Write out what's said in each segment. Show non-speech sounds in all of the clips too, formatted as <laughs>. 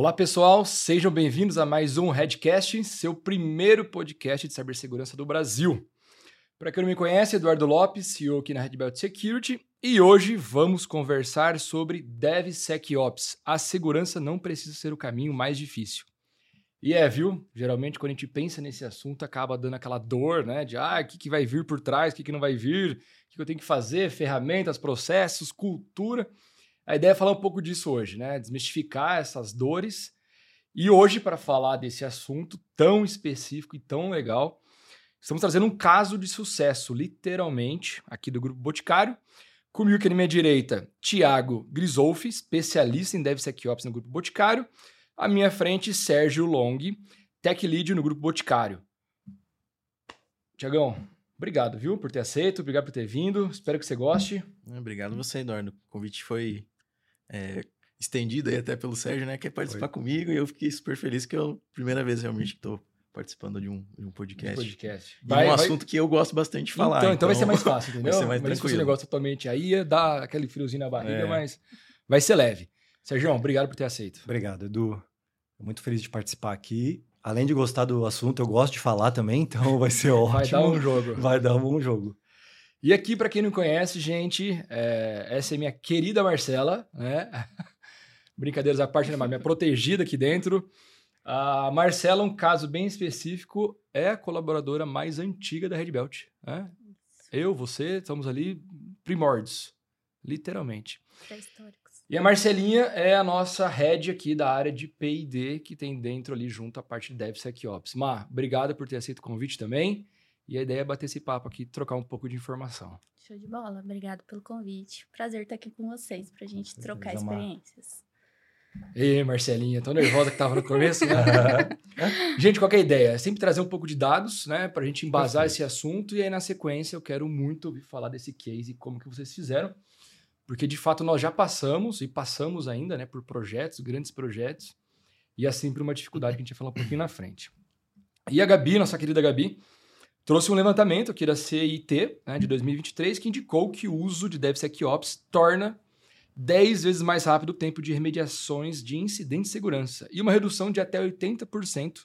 Olá, pessoal, sejam bem-vindos a mais um Redcast, seu primeiro podcast de cibersegurança do Brasil. Para quem não me conhece, Eduardo Lopes, CEO aqui na Red Belt Security, e hoje vamos conversar sobre DevSecOps. A segurança não precisa ser o caminho mais difícil. E é, viu? Geralmente quando a gente pensa nesse assunto acaba dando aquela dor, né? De ah, o que, que vai vir por trás, o que, que não vai vir, o que eu tenho que fazer, ferramentas, processos, cultura. A ideia é falar um pouco disso hoje, né? Desmistificar essas dores. E hoje, para falar desse assunto tão específico e tão legal, estamos trazendo um caso de sucesso, literalmente, aqui do Grupo Boticário. Comigo aqui na minha direita, Tiago Grisolfi, especialista em DevSecOps no Grupo Boticário. À minha frente, Sérgio Long, Tech Lead no Grupo Boticário. Tiagão, obrigado, viu, por ter aceito, obrigado por ter vindo. Espero que você goste. Obrigado você, Eduardo. O convite foi é, estendido aí até pelo Sérgio, né? Quer participar Foi. comigo e eu fiquei super feliz que é a primeira vez realmente que estou participando de um, de um podcast. Um podcast. Vai, um vai... assunto que eu gosto bastante de falar. Então, então, então vai ser mais <laughs> fácil, entendeu? vai ser mais mas tranquilo. se fosse um negócio totalmente aí, dá aquele friozinho na barriga, é. mas vai ser leve. Sérgio, obrigado por ter aceito. Obrigado, Edu. Muito feliz de participar aqui. Além de gostar do assunto, eu gosto de falar também, então vai ser ótimo. Vai dar um jogo. Vai dar um jogo. E aqui, para quem não conhece, gente, é, essa é minha querida Marcela, né? <laughs> Brincadeiras à parte, né, minha protegida aqui dentro. A Marcela, um caso bem específico, é a colaboradora mais antiga da Red Belt. Né? Eu, você, estamos ali primórdios, literalmente. Pré-históricos. E a Marcelinha é a nossa head aqui da área de P&D, que tem dentro ali junto a parte de DevSecOps. Mar, obrigado por ter aceito o convite também. E a ideia é bater esse papo aqui, trocar um pouco de informação. Show de bola, obrigado pelo convite. Prazer estar aqui com vocês para a gente trocar experiências. Ei, Marcelinha, tão nervosa que tava no começo, né? <laughs> gente, qual é a ideia? É sempre trazer um pouco de dados, né, para a gente embasar Perfeito. esse assunto e aí na sequência eu quero muito ouvir falar desse case e como que vocês fizeram, porque de fato nós já passamos e passamos ainda, né, por projetos, grandes projetos, e é sempre uma dificuldade que a gente vai falar um pouquinho na frente. E a Gabi, nossa querida Gabi, trouxe um levantamento aqui da CIT né, de 2023 que indicou que o uso de DevSecOps torna 10 vezes mais rápido o tempo de remediações de incidentes de segurança e uma redução de até 80%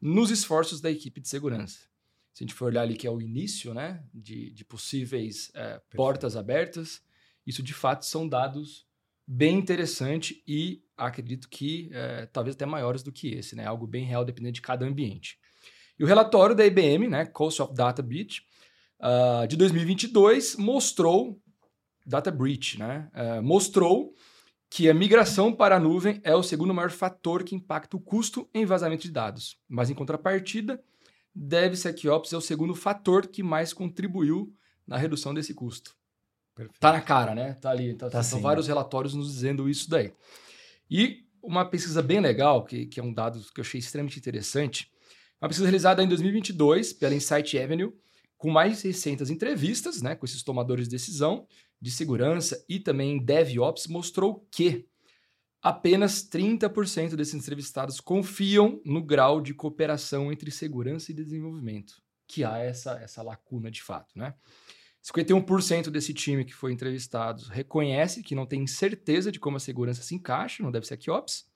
nos esforços da equipe de segurança. Se a gente for olhar ali que é o início né, de, de possíveis é, portas abertas, isso de fato são dados bem interessantes e acredito que é, talvez até maiores do que esse, né? algo bem real dependendo de cada ambiente. E o relatório da IBM, né, Cost of Data Breach, uh, de 2022, mostrou, Data Breach, né, uh, mostrou que a migração para a nuvem é o segundo maior fator que impacta o custo em vazamento de dados. Mas, em contrapartida, DevSecOps é o segundo fator que mais contribuiu na redução desse custo. Perfeito. Tá na cara, né? Tá ali. Tá, tá são vários relatórios nos dizendo isso daí. E uma pesquisa bem legal, que, que é um dado que eu achei extremamente interessante, uma pesquisa realizada em 2022 pela Insight Avenue, com mais de 600 entrevistas né, com esses tomadores de decisão de segurança e também DevOps, mostrou que apenas 30% desses entrevistados confiam no grau de cooperação entre segurança e desenvolvimento, que há essa, essa lacuna de fato. Né? 51% desse time que foi entrevistado reconhece que não tem certeza de como a segurança se encaixa no DevSecOps,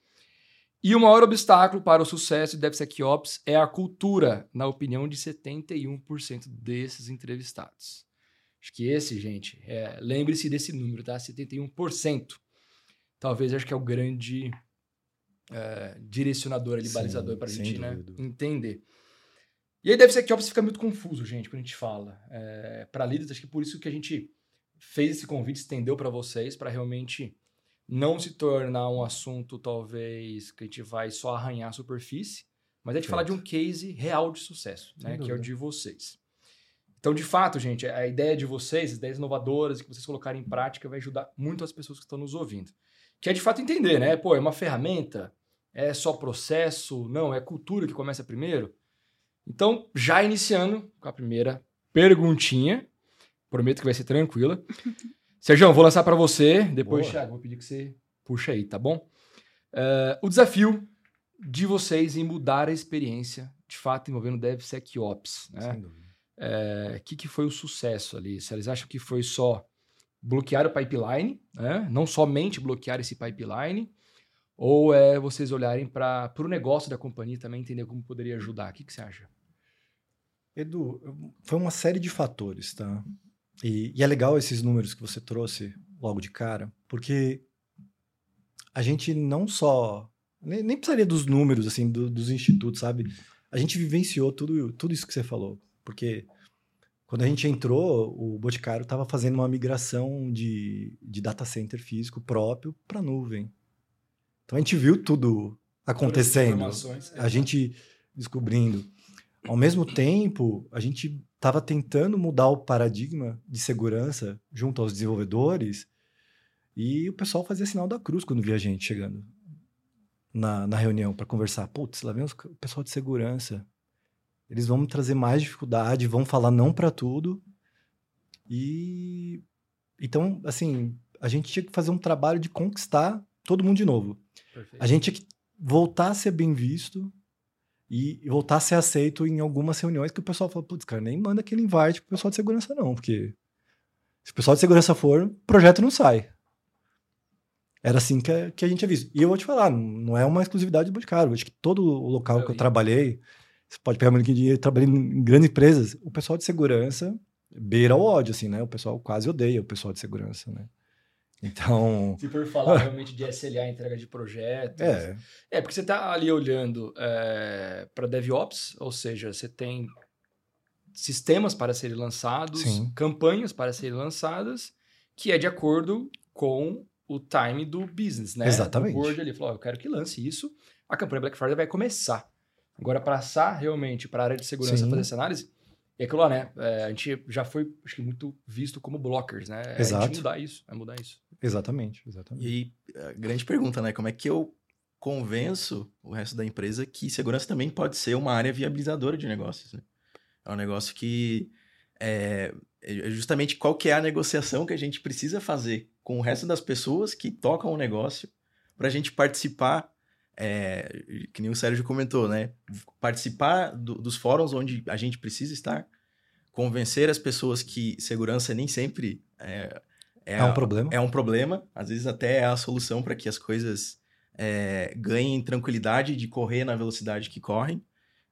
e o maior obstáculo para o sucesso de DevSecOps é a cultura, na opinião de 71% desses entrevistados. Acho que esse, gente, é, lembre-se desse número, tá? 71%. Talvez acho que é o grande é, direcionador ali, Sim, balizador para a gente né, entender. E aí DevSecOps fica muito confuso, gente, quando a gente fala. É, para líderes, acho que por isso que a gente fez esse convite, estendeu para vocês, para realmente não se tornar um assunto, talvez, que a gente vai só arranhar a superfície, mas é de certo. falar de um case real de sucesso, né? Que é o de vocês. Então, de fato, gente, a ideia de vocês, as ideias inovadoras que vocês colocarem em prática, vai ajudar muito as pessoas que estão nos ouvindo. Que é de fato entender, né? Pô, é uma ferramenta? É só processo? Não, é cultura que começa primeiro? Então, já iniciando com a primeira perguntinha, prometo que vai ser tranquila. <laughs> Sérgio, vou lançar para você. Depois, Boa. Thiago, vou pedir que você puxa aí, tá bom? Uh, o desafio de vocês em mudar a experiência, de fato, envolvendo DevSecOps. Né? Sem dúvida. O uh, que, que foi o sucesso ali? Se eles acham que foi só bloquear o pipeline, né? não somente bloquear esse pipeline, Ou é vocês olharem para o negócio da companhia também, entender como poderia ajudar? O que, que você acha? Edu, foi uma série de fatores, tá? E, e, é legal esses números que você trouxe logo de cara, porque a gente não só. Nem, nem precisaria dos números, assim, do, dos institutos, sabe? A gente vivenciou tudo, tudo isso que você falou. Porque quando a gente entrou, o Boticário estava fazendo uma migração de, de data center físico próprio para nuvem. Então a gente viu tudo acontecendo. A gente descobrindo. Ao mesmo tempo, a gente estava tentando mudar o paradigma de segurança junto aos desenvolvedores e o pessoal fazia sinal da cruz quando via a gente chegando na, na reunião para conversar. Putz, lá vem o pessoal de segurança. Eles vão me trazer mais dificuldade, vão falar não para tudo. E então, assim, a gente tinha que fazer um trabalho de conquistar todo mundo de novo. Perfeito. A gente tinha que voltar a ser bem visto, e voltar a ser aceito em algumas reuniões que o pessoal fala, putz, cara, nem manda aquele invite pro pessoal de segurança não, porque se o pessoal de segurança for, o projeto não sai. Era assim que a, que a gente visto. E eu vou te falar, não é uma exclusividade do Boticário. Acho que todo o local eu que eu trabalhei, você pode pegar muito que eu trabalhei em grandes empresas, o pessoal de segurança beira o ódio, assim, né? O pessoal quase odeia o pessoal de segurança, né? Então. Se for falar <laughs> realmente de SLA, entrega de projetos. É. É, porque você está ali olhando é, para DevOps, ou seja, você tem sistemas para serem lançados, Sim. campanhas para serem lançadas, que é de acordo com o time do business, né? Exatamente. O board ali falou: oh, eu quero que lance isso, a campanha Black Friday vai começar. Agora, passar realmente para a área de segurança Sim. fazer essa análise, e aquilo lá, né? É, a gente já foi, acho que, muito visto como blockers, né? Exato. É a gente mudar isso, é mudar isso. Exatamente, exatamente. E aí, a grande pergunta, né? Como é que eu convenço o resto da empresa que segurança também pode ser uma área viabilizadora de negócios, né? É um negócio que é, é justamente qual que é a negociação que a gente precisa fazer com o resto das pessoas que tocam o negócio para a gente participar, é, que nem o Sérgio comentou, né? Participar do, dos fóruns onde a gente precisa estar, convencer as pessoas que segurança nem sempre é, é, é um problema. É um problema. Às vezes até é a solução para que as coisas é, ganhem tranquilidade de correr na velocidade que correm.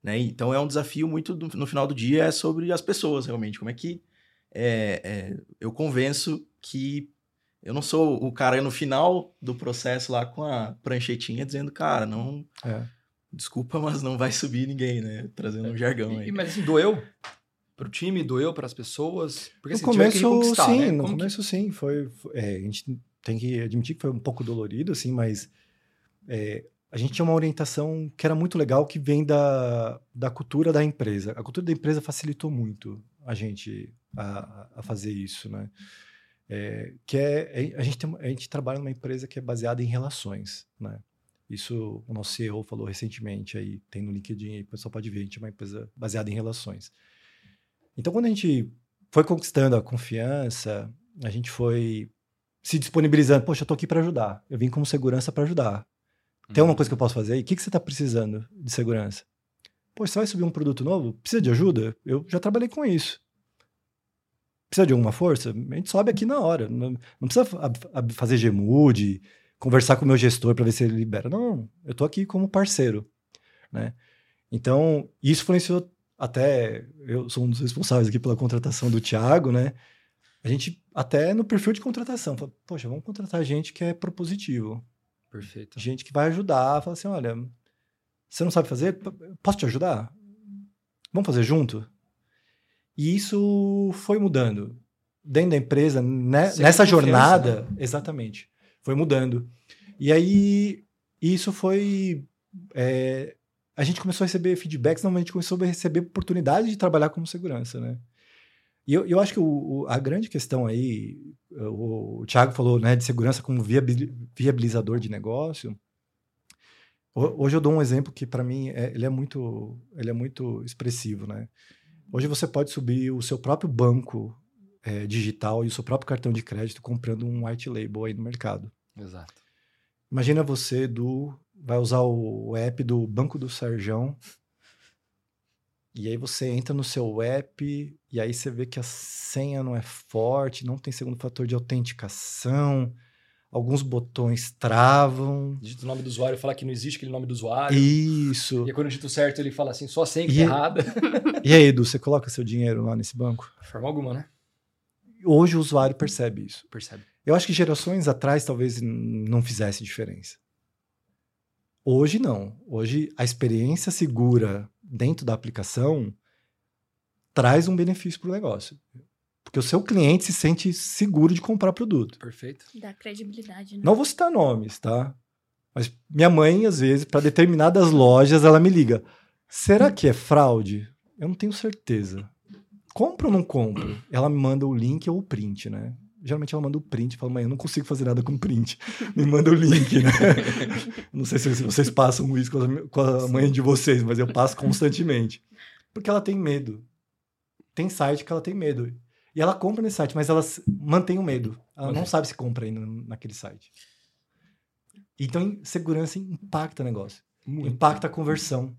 Né? Então é um desafio muito, no final do dia, é sobre as pessoas, realmente. Como é que é, é, eu convenço que eu não sou o cara no final do processo lá com a pranchetinha dizendo, cara, não. É. Desculpa, mas não vai subir ninguém, né? Trazendo um jargão aí. Mas assim, doeu? pro time, doeu para as pessoas? Porque no assim, começo, sim, né? no Como começo que... sim, foi, foi é, a gente tem que admitir que foi um pouco dolorido, assim, mas é, a gente tinha uma orientação que era muito legal, que vem da, da cultura da empresa. A cultura da empresa facilitou muito a gente a, a fazer isso, né? É, que é, é a gente, tem, a gente trabalha numa empresa que é baseada em relações, né? Isso o nosso CEO falou recentemente aí, tem no LinkedIn aí, o pessoal pode ver, a gente é uma empresa baseada em relações. Então, quando a gente foi conquistando a confiança, a gente foi se disponibilizando. Poxa, eu tô aqui para ajudar. Eu vim como segurança para ajudar. Tem alguma uhum. coisa que eu posso fazer? E o que, que você está precisando de segurança? Poxa, você vai subir um produto novo? Precisa de ajuda? Eu já trabalhei com isso. Precisa de alguma força? A gente sobe aqui na hora. Não, não precisa fazer Gmood, conversar com o meu gestor para ver se ele libera. Não, eu estou aqui como parceiro. Né? Então, isso influenciou até eu sou um dos responsáveis aqui pela contratação do Thiago, né? A gente, até no perfil de contratação, fala, poxa, vamos contratar gente que é propositivo. Perfeito. Gente que vai ajudar, fala assim, olha, você não sabe fazer? Posso te ajudar? Vamos fazer junto? E isso foi mudando. Dentro da empresa, né, nessa jornada, né? exatamente, foi mudando. E aí, isso foi é, a gente começou a receber feedbacks, não, a gente começou a receber oportunidade de trabalhar como segurança, né? E eu, eu acho que o, o, a grande questão aí, o, o Thiago falou né, de segurança como viabilizador de negócio. Hoje eu dou um exemplo que para mim é, ele é muito ele é muito expressivo, né? Hoje você pode subir o seu próprio banco é, digital e o seu próprio cartão de crédito comprando um white label aí no mercado. Exato. Imagina você do vai usar o app do Banco do Serjão. E aí você entra no seu app e aí você vê que a senha não é forte, não tem segundo fator de autenticação. Alguns botões travam. Digita o nome do usuário e fala que não existe aquele nome do usuário. Isso. E aí, quando eu digito certo, ele fala assim, só senha que tá errada. <laughs> E aí, Edu, você coloca seu dinheiro lá nesse banco? De forma alguma, né? Hoje o usuário percebe isso. Percebe. Eu acho que gerações atrás talvez não fizesse diferença. Hoje não. Hoje a experiência segura dentro da aplicação traz um benefício para o negócio. Porque o seu cliente se sente seguro de comprar produto. Perfeito. Dá credibilidade, né? Não vou citar nomes, tá? Mas minha mãe, às vezes, para determinadas lojas, ela me liga. Será que é fraude? Eu não tenho certeza. Compro ou não compro? Ela me manda o link ou o print, né? Geralmente ela manda o print e fala, mãe, eu não consigo fazer nada com print. <laughs> Me manda o link, né? <laughs> não sei se vocês passam isso com a mãe de vocês, mas eu passo constantemente. Porque ela tem medo. Tem site que ela tem medo. E ela compra nesse site, mas ela mantém o medo. Ela não sabe se compra ainda naquele site. Então, segurança impacta o negócio. Muito. Impacta a conversão.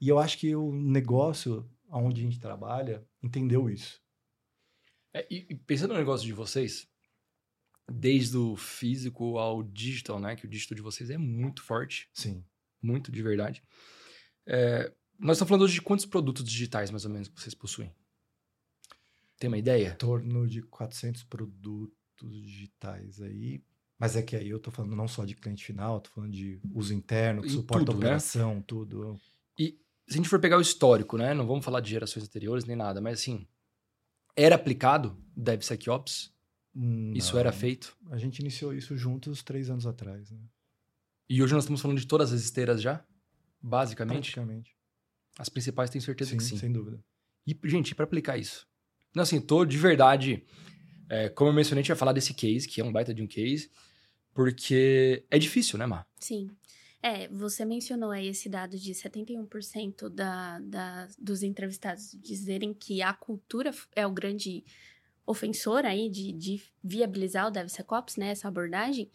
E eu acho que o negócio onde a gente trabalha entendeu isso. É, e, pensando no negócio de vocês, desde o físico ao digital, né? Que o digital de vocês é muito forte. Sim. Muito, de verdade. É, nós estamos falando hoje de quantos produtos digitais, mais ou menos, que vocês possuem? Tem uma ideia? Em torno de 400 produtos digitais aí. Mas é que aí eu estou falando não só de cliente final, estou falando de uso interno, suporte tudo, à né? operação, né? tudo. E se a gente for pegar o histórico, né? Não vamos falar de gerações anteriores nem nada, mas assim, era aplicado DevSecOps? Não. Isso era feito? A gente iniciou isso juntos três anos atrás. Né? E hoje nós estamos falando de todas as esteiras já? Basicamente? Praticamente. As principais tenho certeza sim, que sim. sem dúvida. E, gente, para aplicar isso? Não, assim, tô de verdade... É, como eu mencionei, a gente vai falar desse case, que é um baita de um case, porque é difícil, né, Mar? Sim. É, você mencionou aí esse dado de 71% da, da, dos entrevistados dizerem que a cultura é o grande ofensor aí de, de viabilizar o DevSecOps, né, essa abordagem.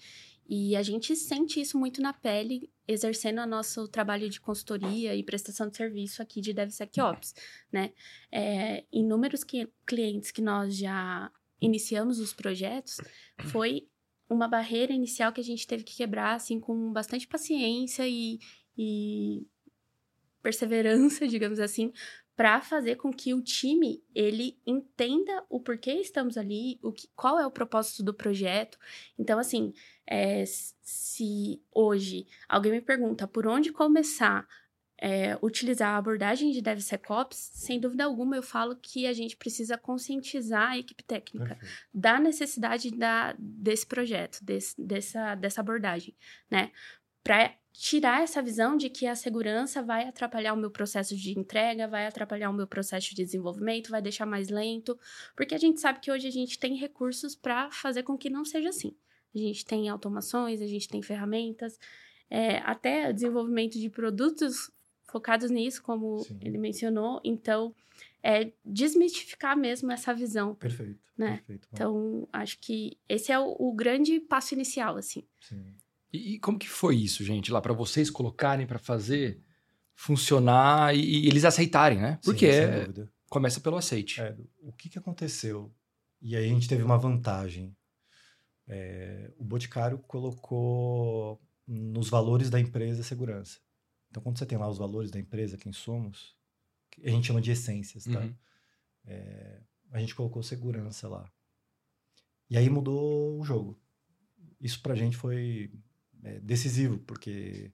E a gente sente isso muito na pele, exercendo o nosso trabalho de consultoria e prestação de serviço aqui de DevSecOps, né? É, inúmeros que, clientes que nós já iniciamos os projetos, foi uma barreira inicial que a gente teve que quebrar, assim, com bastante paciência e, e perseverança, <laughs> digamos assim, para fazer com que o time ele entenda o porquê estamos ali, o que, qual é o propósito do projeto. Então, assim, é, se hoje alguém me pergunta por onde começar é, utilizar a abordagem de DevSecOps, sem dúvida alguma eu falo que a gente precisa conscientizar a equipe técnica Perfeito. da necessidade da, desse projeto, desse, dessa, dessa abordagem, né? Para tirar essa visão de que a segurança vai atrapalhar o meu processo de entrega, vai atrapalhar o meu processo de desenvolvimento, vai deixar mais lento, porque a gente sabe que hoje a gente tem recursos para fazer com que não seja assim. A gente tem automações, a gente tem ferramentas, é, até desenvolvimento de produtos focados nisso, como Sim. ele mencionou. Então, é desmistificar mesmo essa visão. Perfeito. Né? perfeito então, acho que esse é o, o grande passo inicial, assim. Sim. E, e como que foi isso, gente, lá para vocês colocarem para fazer funcionar e, e, eles aceitarem, né? Porque Sim, começa pelo aceite. É, o que, que aconteceu? E aí a gente teve uma vantagem. É, o Boticário colocou nos valores da empresa segurança. Então, quando você tem lá os valores da empresa, quem somos, a gente chama de essências, tá? Uhum. É, a gente colocou segurança lá. E aí mudou o jogo. Isso pra gente foi é, decisivo, porque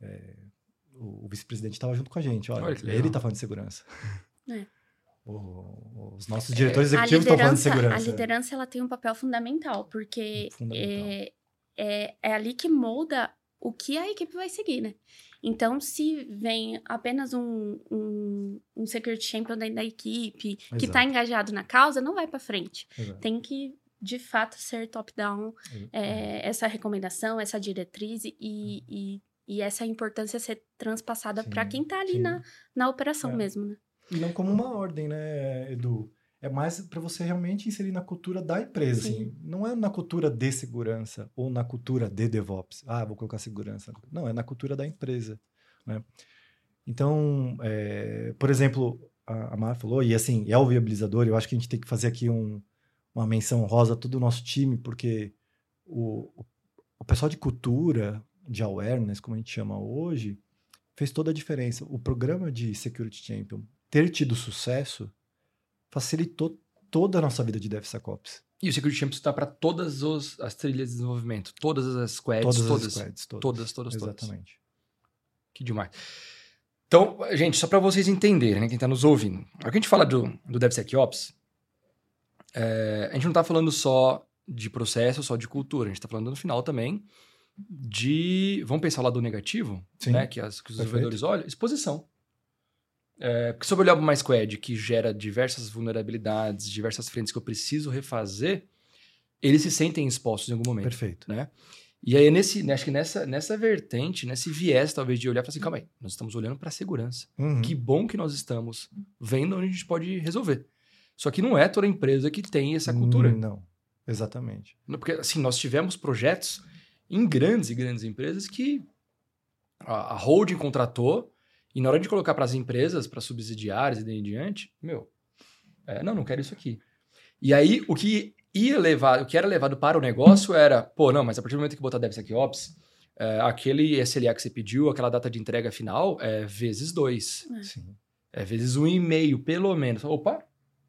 é, o, o vice-presidente estava junto com a gente. Olha, Olha ele está falando de segurança. <laughs> É. O, os nossos diretores executivos estão falando de segurança. A liderança ela tem um papel fundamental, porque fundamental. É, é, é ali que molda o que a equipe vai seguir, né? Então, se vem apenas um, um, um security champion dentro da equipe Exato. que está engajado na causa, não vai para frente. Exato. Tem que, de fato, ser top-down é, essa recomendação, essa diretriz e, e, e, essa importância ser transpassada para quem está ali na, na operação é. mesmo, né? E não como uma ordem, né, Edu? é mais para você realmente inserir na cultura da empresa. Assim. Não é na cultura de segurança ou na cultura de DevOps. Ah, vou colocar segurança. Não, é na cultura da empresa. Né? Então, é, por exemplo, a, a Mar falou, e assim, é o viabilizador, eu acho que a gente tem que fazer aqui um, uma menção rosa a todo o nosso time, porque o, o pessoal de cultura, de awareness, como a gente chama hoje, fez toda a diferença. O programa de Security Champion ter tido sucesso facilitou toda a nossa vida de DevSecOps. E o Security Champion está para todas os, as trilhas de desenvolvimento, todas as squads, Todas, todas, as squads, todas. todas, todas, todas. Exatamente. Que demais. Então, gente, só para vocês entenderem, né, quem está nos ouvindo. A gente fala do, do DevSecOps, é, a gente não está falando só de processo, só de cultura. A gente está falando no final também de. Vamos pensar lá do negativo, Sim, né? Que, as, que os desenvolvedores olham, exposição. É, porque se eu olhar para uma squad que gera diversas vulnerabilidades, diversas frentes que eu preciso refazer, eles se sentem expostos em algum momento. Perfeito. né? E aí, nesse, né, acho que nessa, nessa vertente, nesse viés, talvez, de olhar e falar assim, calma aí, nós estamos olhando para a segurança. Uhum. Que bom que nós estamos vendo onde a gente pode resolver. Só que não é toda empresa que tem essa cultura. Não, exatamente. Porque, assim, nós tivemos projetos em grandes e grandes empresas que a, a holding contratou e na hora de colocar para as empresas, para subsidiárias e daí em diante, meu, é, não, não quero isso aqui. E aí, o que ia levar, o que era levado para o negócio era, pô, não, mas a partir do momento que botar DevSecOps, é, aquele SLA que você pediu, aquela data de entrega final, é vezes dois. Sim. É vezes um e meio, pelo menos. Opa,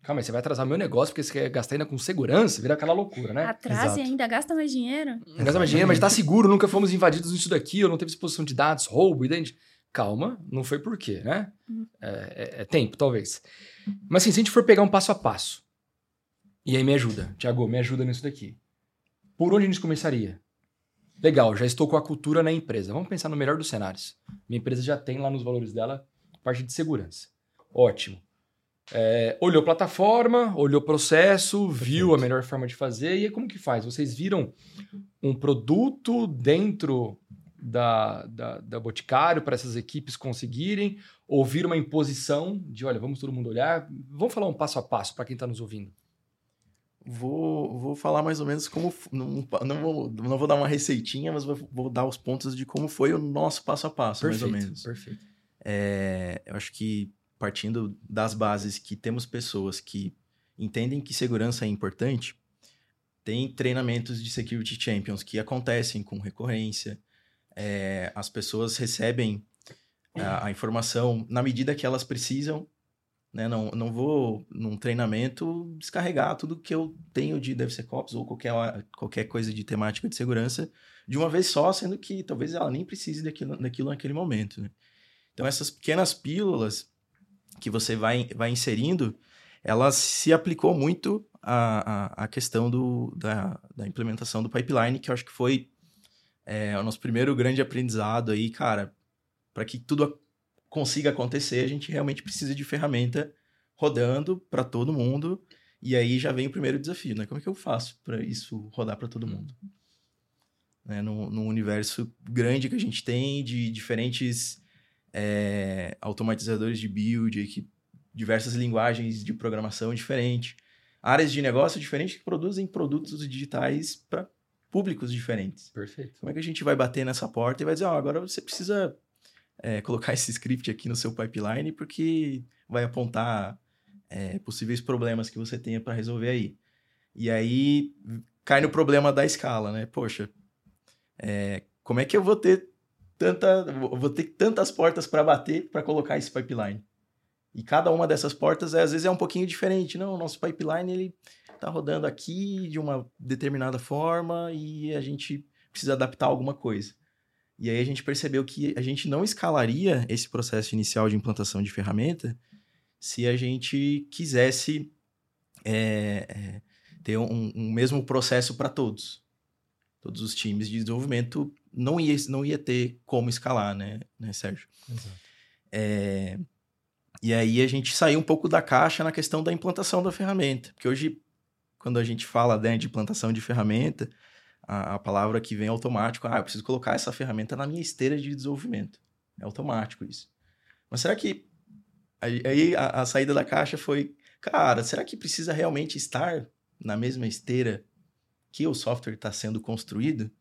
calma aí, você vai atrasar meu negócio porque você quer gastar ainda com segurança, vira aquela loucura, né? Atrasa e ainda gasta mais dinheiro. Gasta mais dinheiro, mas tá seguro, nunca fomos invadidos nisso daqui, ou não teve exposição de dados, roubo, e gente- Calma, não foi por quê, né? Uhum. É, é- é tempo, talvez. Mas assim, se a gente for pegar um passo a passo, e aí me ajuda, Tiago, me ajuda nisso daqui. Por onde a gente começaria? Legal, já estou com a cultura na empresa. Vamos pensar no melhor dos cenários. Minha empresa já tem lá nos valores dela parte de segurança. Ótimo. É, olhou plataforma, olhou processo, viu a melhor forma de fazer. E aí, como que faz? Vocês viram um produto dentro da, da, da Boticário para essas equipes conseguirem? Ou viram uma imposição de, olha, vamos todo mundo olhar? Vamos falar um passo a passo para quem está nos ouvindo. Vou, vou falar mais ou menos como. Não, não, vou, não vou dar uma receitinha, mas vou, vou dar os pontos de como foi o nosso passo a passo, mais ou menos. perfeito. É, eu acho que partindo das bases que temos pessoas que entendem que segurança é importante, tem treinamentos de security champions que acontecem com recorrência. É, as pessoas recebem a, a informação na medida que elas precisam. Né? Não, não vou, num treinamento, descarregar tudo que eu tenho de DevSecOps ou qualquer, qualquer coisa de temática de segurança de uma vez só, sendo que talvez ela nem precise daquilo, daquilo naquele momento. Né? Então, essas pequenas pílulas que você vai, vai inserindo, ela se aplicou muito à, à, à questão do, da, da implementação do pipeline, que eu acho que foi é, o nosso primeiro grande aprendizado aí, cara. Para que tudo consiga acontecer, a gente realmente precisa de ferramenta rodando para todo mundo. E aí já vem o primeiro desafio, né? Como é que eu faço para isso rodar para todo mundo? Né? Num, num universo grande que a gente tem de diferentes é, automatizadores de build, que, diversas linguagens de programação diferentes, áreas de negócio diferentes que produzem produtos digitais para públicos diferentes. Perfeito. Como é que a gente vai bater nessa porta e vai dizer, ó, agora você precisa é, colocar esse script aqui no seu pipeline porque vai apontar é, possíveis problemas que você tenha para resolver aí. E aí cai no problema da escala, né? Poxa, é, como é que eu vou ter tanta, vou ter tantas portas para bater para colocar esse pipeline? E cada uma dessas portas às vezes é um pouquinho diferente. Não, o nosso pipeline ele tá rodando aqui de uma determinada forma e a gente precisa adaptar alguma coisa. E aí a gente percebeu que a gente não escalaria esse processo inicial de implantação de ferramenta se a gente quisesse é, é, ter um, um mesmo processo para todos. Todos os times de desenvolvimento não ia, não ia ter como escalar, né, né Sérgio? Exato. É, e aí a gente saiu um pouco da caixa na questão da implantação da ferramenta. Porque hoje, quando a gente fala né, de implantação de ferramenta, a, a palavra que vem é automático, ah, eu preciso colocar essa ferramenta na minha esteira de desenvolvimento. É automático isso. Mas será que. Aí a, a saída da caixa foi, cara, será que precisa realmente estar na mesma esteira que o software está sendo construído?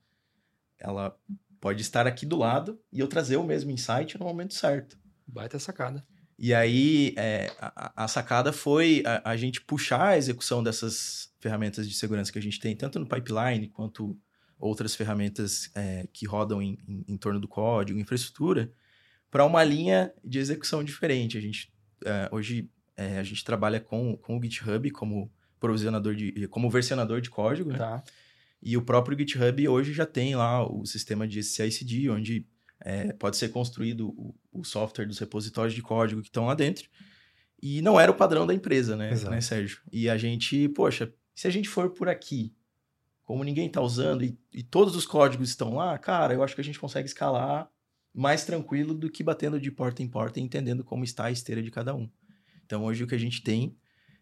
Ela pode estar aqui do lado e eu trazer o mesmo insight no momento certo. Baita sacada. E aí, é, a, a sacada foi a, a gente puxar a execução dessas ferramentas de segurança que a gente tem, tanto no pipeline quanto outras ferramentas é, que rodam em, em, em, torno do código, infraestrutura, para uma linha de execução diferente. A gente, é, hoje, é, a gente trabalha com, com o GitHub como provisionador de, como versionador de código, né? E o próprio GitHub hoje já tem lá o sistema de CI/CD, onde é, pode ser construído o, o, software dos repositórios de código que estão lá dentro. E não era o padrão da empresa, né, né, Sérgio? E a gente, poxa, se a gente for por aqui, como ninguém está usando e, e, todos os códigos estão lá, cara, eu acho que a gente consegue escalar mais tranquilo do que batendo de porta em porta e entendendo como está a esteira de cada um. Então, hoje o que a gente tem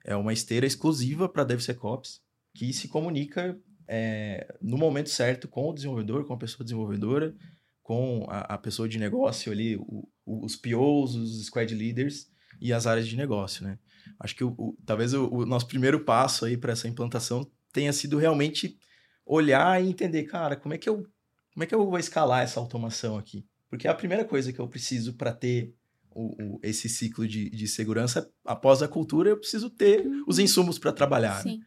é uma esteira exclusiva para DevSecOps que se comunica é, no momento certo com o desenvolvedor, com a pessoa desenvolvedora, com a, a pessoa de negócio ali, o, o, os POs, os squad leaders e as áreas de negócio, né? Acho que o, talvez o, nosso primeiro passo aí para essa implantação tenha sido realmente olhar e entender, cara, como é que eu como é que eu vou escalar essa automação aqui? Porque é a primeira coisa que eu preciso para ter o, o, esse ciclo de, de segurança, após a cultura, eu preciso ter uhum. os insumos para trabalhar. Né?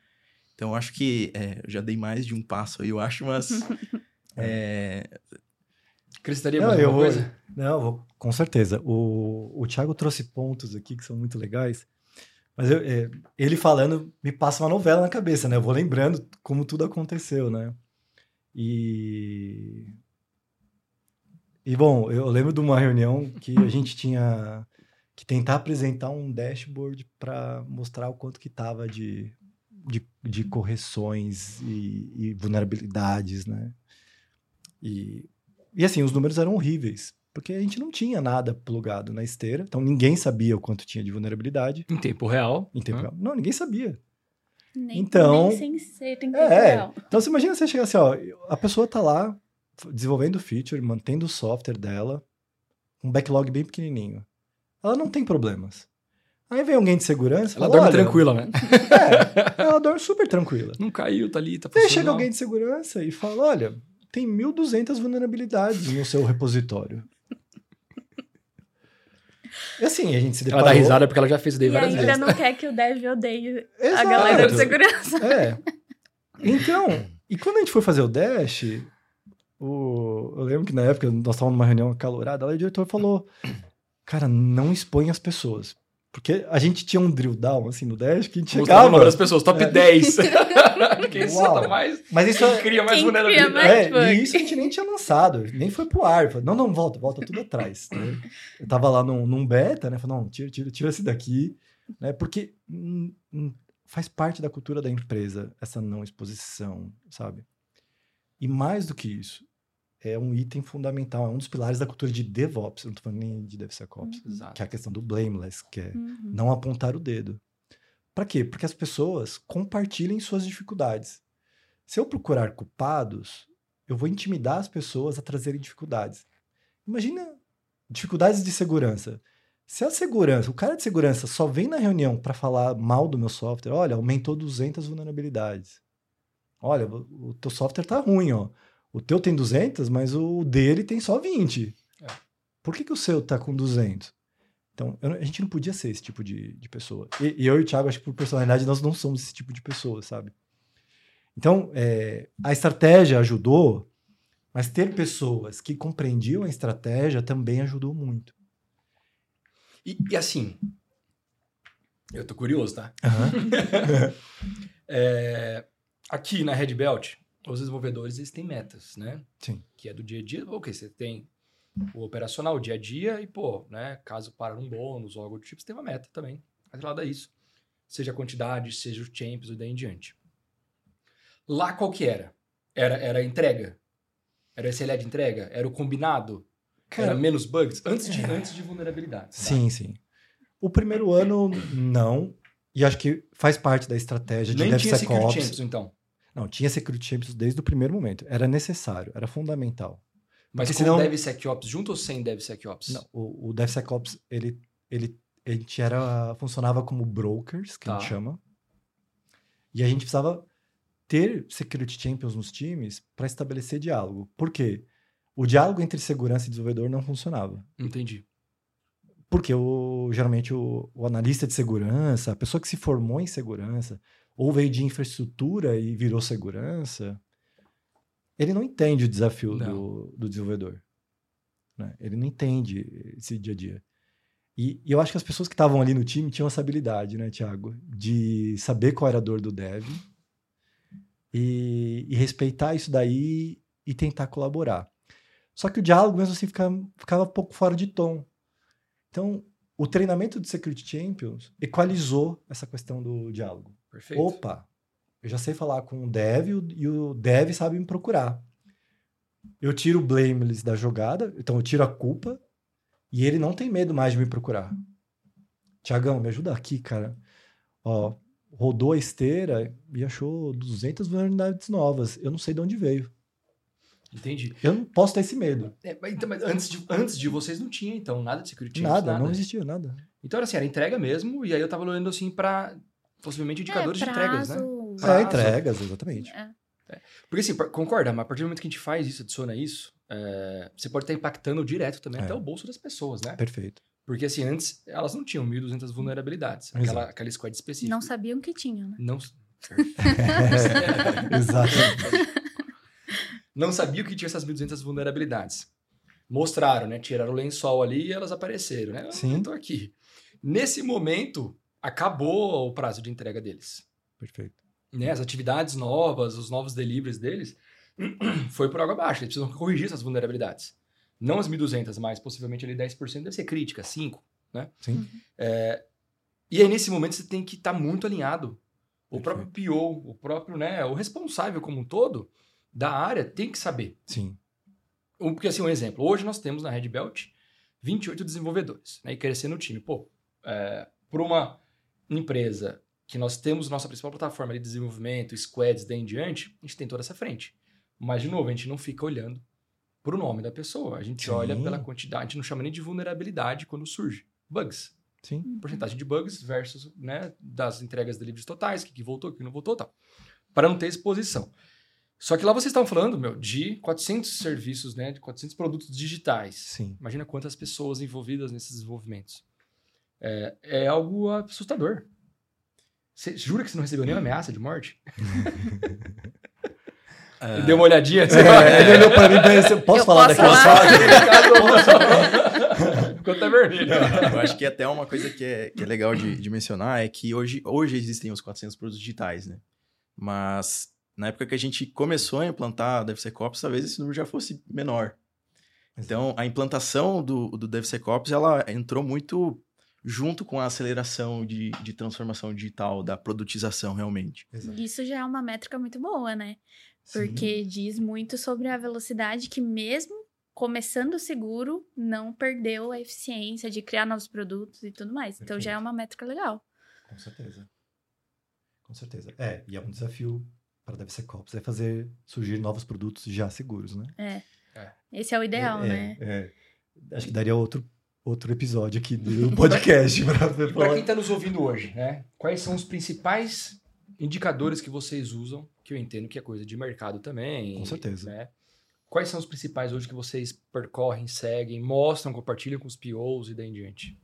Então, acho que é, eu já dei mais de um passo aí, eu acho, mas. <laughs> é... Acrescentaria mais alguma coisa? Não, vou, com certeza. O, o Thiago trouxe pontos aqui que são muito legais. Mas eu, é, ele falando me passa uma novela na cabeça, né? Eu vou lembrando como tudo aconteceu, né? E. E bom, eu lembro de uma reunião que a gente tinha que tentar apresentar um dashboard para mostrar o quanto que tava de de, de correções e, e, vulnerabilidades, né? E, e assim, os números eram horríveis, porque a gente não tinha nada plugado na esteira, então ninguém sabia o quanto tinha de vulnerabilidade. Em tempo real. Em tempo real. Não, ninguém sabia. Nem, então, nem sem ser em tempo é, real. Então você imagina você chegar assim, ó, a pessoa tá lá desenvolvendo feature, mantendo o software dela, um backlog bem pequenininho. Ela não tem problemas. Aí vem alguém de segurança. Ela fala, dorme tranquila, né? É, ela dorme super tranquila. Não caiu, tá ali, tá Aí chega alguém de segurança e fala: olha, tem 1.200 vulnerabilidades no seu repositório. E assim, a gente se deparou... Ela dá risada porque ela já fez isso daí e várias ainda vezes. não quer que o dev odeie Exato. a galera de segurança. É. Então, e quando a gente foi fazer o Dash, o... eu lembro que na época nós estávamos numa reunião acalorada, lá o diretor falou, cara, não expõe as pessoas. Porque a gente tinha um drill down, assim, no Dash, que a gente Mostrava chegava... o número das pessoas, top é. 10. <laughs> Quem Uau. tá mais... Mas isso... Quem cria mais vulnerabilidade. Mais é, e isso a gente nem tinha lançado, nem foi pro ar. Falei, não, não, volta, volta tudo atrás. Né? Eu tava lá num, num beta, né? Falei, não, tira, tira, tira esse daqui. Né? Porque hum, hum, faz parte da cultura da empresa essa não exposição, sabe? E mais do que isso, é um item fundamental, é um dos pilares da cultura de DevOps, não estou falando nem de DevSecOps, uhum. que é a questão do blameless, que é uhum. não apontar o dedo. Para quê? Porque as pessoas compartilhem suas dificuldades. Se eu procurar culpados, eu vou intimidar as pessoas a trazerem dificuldades. Imagina dificuldades de segurança. Se a segurança, o cara de segurança só vem na reunião para falar mal do meu software, olha, aumentou 200 vulnerabilidades. Olha, o teu software tá ruim, ó. O teu tem 200, mas o dele tem só 20. É. Por que, que o seu tá com 200? Então, eu, a gente não podia ser esse tipo de, de pessoa. E, e, eu e o Thiago, acho que por personalidade, nós não somos esse tipo de pessoa, sabe? Então, é, a estratégia ajudou, mas ter pessoas que compreendiam a estratégia também ajudou muito. E, e assim, eu tô curioso, tá? Uhum. <laughs> é, aqui na Red Belt, os desenvolvedores eles têm metas, né? Sim. Que é do dia a dia. Ok, você tem o operacional, o dia a dia, e, pô, né? Caso para um bônus ou algo do tipo, você tem uma meta também, atrelada a isso. Seja a quantidade, seja os champions e daí em diante. Lá qual que era? Era, era a entrega? Era o SLA de entrega? Era o combinado? Cara, era menos bugs? Antes de, é. antes de vulnerabilidade. Sim, tá? sim. O primeiro ano, não. E acho que faz parte da estratégia de Nem DevSecOps. tinha Security Champions, então? Não, tinha Security Champions desde o primeiro momento. Era necessário, era fundamental. Mas Porque com senão... DevSecOps junto ou sem DevSecOps? Não, o, o DevSecOps, ele, ele, a gente era, funcionava como brokers, que tá. a gente chama. E a gente precisava ter Security Champions nos times para estabelecer diálogo. Por quê? O diálogo entre segurança e desenvolvedor não funcionava. Entendi. Porque o, geralmente o, o analista de segurança, a pessoa que se formou em segurança, ou veio de infraestrutura e virou segurança, ele não entende o desafio do, do desenvolvedor. né? Ele não entende esse dia a dia. E, e eu acho que as pessoas que estavam ali no time tinham essa habilidade, né, Thiago? De saber qual era a dor do dev e, e respeitar isso daí e tentar colaborar. Só que o diálogo, mesmo assim, ficava, ficava um pouco fora de tom. Então, o treinamento do Security Champions equalizou essa questão do diálogo. Perfeito. Opa, eu já sei falar com o dev e o- dev sabe me procurar. Eu tiro o blameless da jogada, então eu tiro a culpa e ele não tem medo mais de me procurar. Tiagão, me ajuda aqui, cara. Ó, rodou a esteira e achou 200 vulnerabilidades novas. Eu não sei de onde veio. Entendi. Eu não posso ter esse medo. É, mas então, mas antes, de, antes de vocês não tinha, então, nada de security change, nada, não existia nada. Então era assim, era entrega mesmo, e aí eu tava olhando assim pra possivelmente indicadores é, de entregas, né? prazo, Prazo. É, entregas, exatamente. é. Porque assim, concorda, mas a partir do momento que a gente faz isso, adiciona isso, é, você pode estar impactando direto também É. até o bolso das pessoas, né? Perfeito. Porque assim, antes elas não tinham 1.200 vulnerabilidades, Exato. aquela, aquela squad específica. Não sabiam que tinham, né? Não, <laughs> Exatamente. <laughs> não sabia que tinha essas 1.200 vulnerabilidades. Mostraram, né? Tiraram o lençol ali e elas apareceram, né? Sim. Eu tô aqui. Nesse momento, acabou o prazo de entrega deles. Perfeito. né, as atividades novas, os novos deliveries deles, <clears throat> foi por água abaixo. Eles precisam corrigir essas vulnerabilidades. Não as 1.200, mas possivelmente ali 10% deve ser crítica, 5%. Né? Sim. É, e aí, nesse momento, você tem que estar muito alinhado. O Perfeito. próprio PO, o próprio, né, o responsável como um todo da área tem que saber. Sim. Um- Porque, assim, um exemplo. Hoje nós temos na Red Belt 28 desenvolvedores, né? E crescendo o time. Pô, é, por uma empresa que nós temos nossa principal plataforma de desenvolvimento, squads, daí em diante, a gente tem toda essa frente. Mas, de novo, a gente não fica olhando para o nome da pessoa. A gente Sim. olha pela quantidade, a gente não chama nem de vulnerabilidade quando surge. Bugs. Sim. Porcentagem de bugs versus, né, das entregas de livros totais, o que, que voltou, o que não voltou tal. Para não ter exposição. Só que lá vocês estavam falando, meu, de 400 serviços, né, de 400 produtos digitais. Sim. Imagina quantas pessoas envolvidas nesses desenvolvimentos. É, é algo assustador. Você jura que você não recebeu nenhuma ameaça de morte? <laughs> É, Ele deu uma olhadinha. assim, É, ele olhou pra mim e pensou, posso Eu falar posso daquela falar? <laughs> Ficou até vermelho. Eu acho que até uma coisa que é, que é legal de, de mencionar é que hoje, hoje existem os 400 produtos digitais, né? Mas na época que a gente começou a implantar DevSecOps, talvez esse número já fosse menor. Então, a implantação do, do DevSecOps, ela entrou muito junto com a aceleração de, de transformação digital, da produtização, realmente. Exato. Isso já é uma métrica muito boa, né? Sim. Porque diz muito sobre a velocidade que, mesmo começando seguro, não perdeu a eficiência de criar novos produtos e tudo mais. Então já é Perfeito. uma métrica legal. Com certeza. Com certeza. É, e é um desafio para a DevSecOps é fazer surgir novos produtos já seguros, né? É. É. Esse é o ideal, é, né? é. Acho que daria outro, outro episódio aqui do podcast para <laughs> Para quem está nos ouvindo hoje, né? Quais são os principais indicadores que vocês usam? Que eu entendo que é coisa de mercado também. Com certeza. Né? Quais são os principais hoje que vocês percorrem, seguem, mostram, compartilham com os POs e daí em diante?